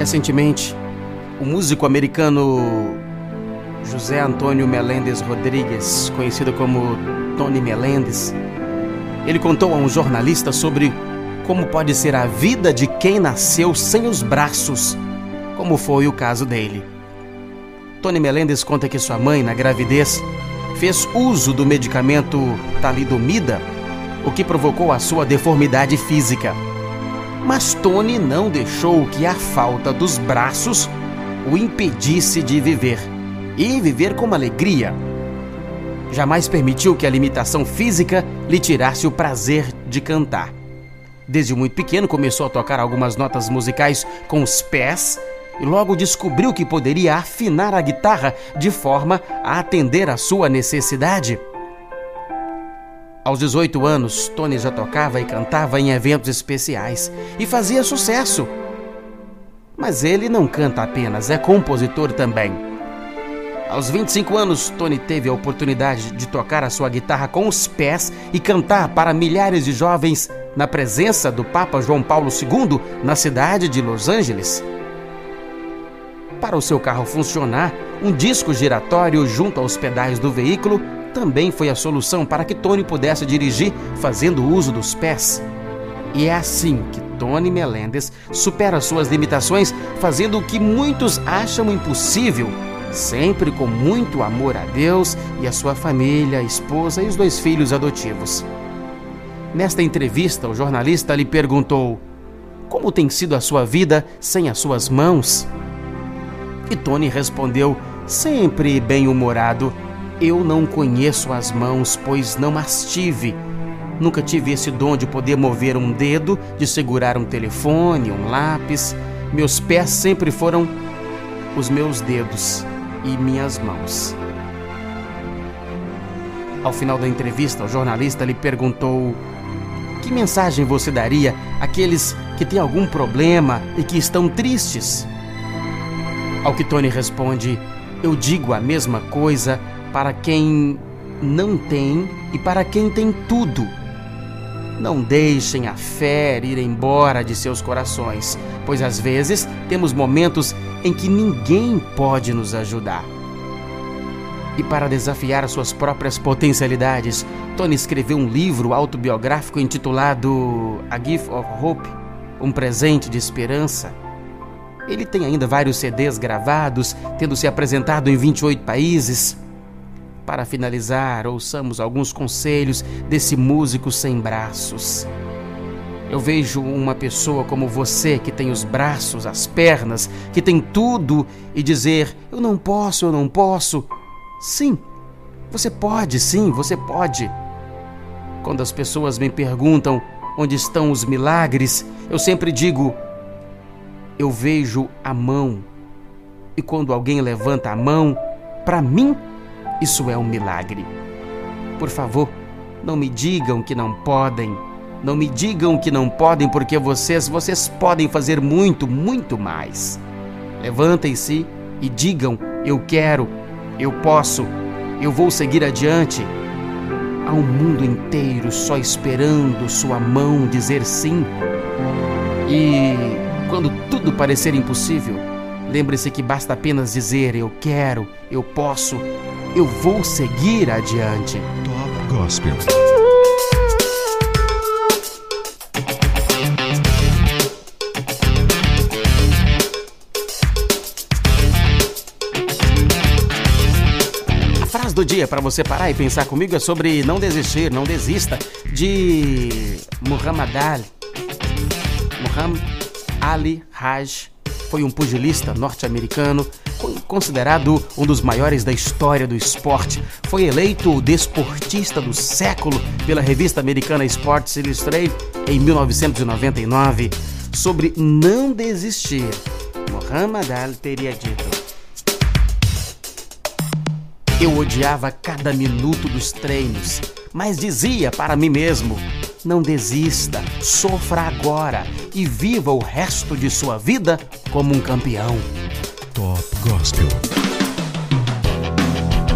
Recentemente, o músico americano José Antônio Meléndez Rodrigues, conhecido como Tony Meléndez, ele contou a um jornalista sobre como pode ser a vida de quem nasceu sem os braços, como foi o caso dele. Tony Meléndez conta que sua mãe, na gravidez, fez uso do medicamento talidomida, o que provocou a sua deformidade física. Mas Tony não deixou que a falta dos braços o impedisse de viver e viver com alegria. Jamais permitiu que a limitação física lhe tirasse o prazer de cantar. Desde muito pequeno começou a tocar algumas notas musicais com os pés e logo descobriu que poderia afinar a guitarra de forma a atender à sua necessidade. Aos 18 anos, Tony já tocava e cantava em eventos especiais e fazia sucesso. Mas ele não canta apenas, é compositor também. Aos 25 anos, Tony teve a oportunidade de tocar a sua guitarra com os pés e cantar para milhares de jovens na presença do Papa João Paulo II na cidade de Los Angeles. Para o seu carro funcionar, um disco giratório junto aos pedais do veículo também foi a solução para que Tony pudesse dirigir fazendo uso dos pés. E é assim que Tony Melendez supera suas limitações, fazendo o que muitos acham impossível sempre com muito amor a Deus e a sua família, a esposa e os dois filhos adotivos. Nesta entrevista, o jornalista lhe perguntou: Como tem sido a sua vida sem as suas mãos? E Tony respondeu, sempre bem-humorado: Eu não conheço as mãos, pois não as tive. Nunca tive esse dom de poder mover um dedo, de segurar um telefone, um lápis. Meus pés sempre foram os meus dedos e minhas mãos. Ao final da entrevista, o jornalista lhe perguntou: Que mensagem você daria àqueles que têm algum problema e que estão tristes? Ao que Tony responde: Eu digo a mesma coisa para quem não tem e para quem tem tudo. Não deixem a fé ir embora de seus corações, pois às vezes temos momentos em que ninguém pode nos ajudar. E para desafiar suas próprias potencialidades, Tony escreveu um livro autobiográfico intitulado A Gift of Hope Um Presente de Esperança. Ele tem ainda vários CDs gravados, tendo se apresentado em 28 países. Para finalizar, ouçamos alguns conselhos desse músico sem braços. Eu vejo uma pessoa como você que tem os braços, as pernas, que tem tudo e dizer: Eu não posso, eu não posso. Sim, você pode, sim, você pode. Quando as pessoas me perguntam onde estão os milagres, eu sempre digo: Eu vejo a mão. E quando alguém levanta a mão, para mim isso é um milagre. Por favor, não me digam que não podem. Não me digam que não podem, porque vocês, vocês podem fazer muito, muito mais. Levantem-se e digam: Eu quero, eu posso, eu vou seguir adiante. Há um mundo inteiro só esperando sua mão dizer sim. E quando tudo parecer impossível, lembre-se que basta apenas dizer: Eu quero, eu posso, eu vou seguir adiante. Top Gospel. A frase do dia para você parar e pensar comigo é sobre não desistir, não desista, de Muhammad Ali. Muhammad Ali Haj foi um pugilista norte-americano considerado um dos maiores da história do esporte. Foi eleito o desportista do século pela revista americana Sports Illustrated em 1999. Sobre não desistir, Muhammad Ali teria dito: Eu odiava cada minuto dos treinos, mas dizia para mim mesmo: não desista, sofra agora e viva o resto de sua vida como um campeão. Top Gospel.